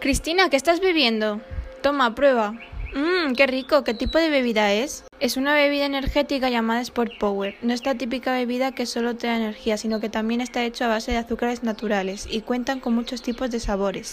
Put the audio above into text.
Cristina, ¿qué estás bebiendo? Toma, prueba. Mmm, qué rico. ¿Qué tipo de bebida es? Es una bebida energética llamada Sport Power. No es la típica bebida que solo te da energía, sino que también está hecho a base de azúcares naturales y cuentan con muchos tipos de sabores.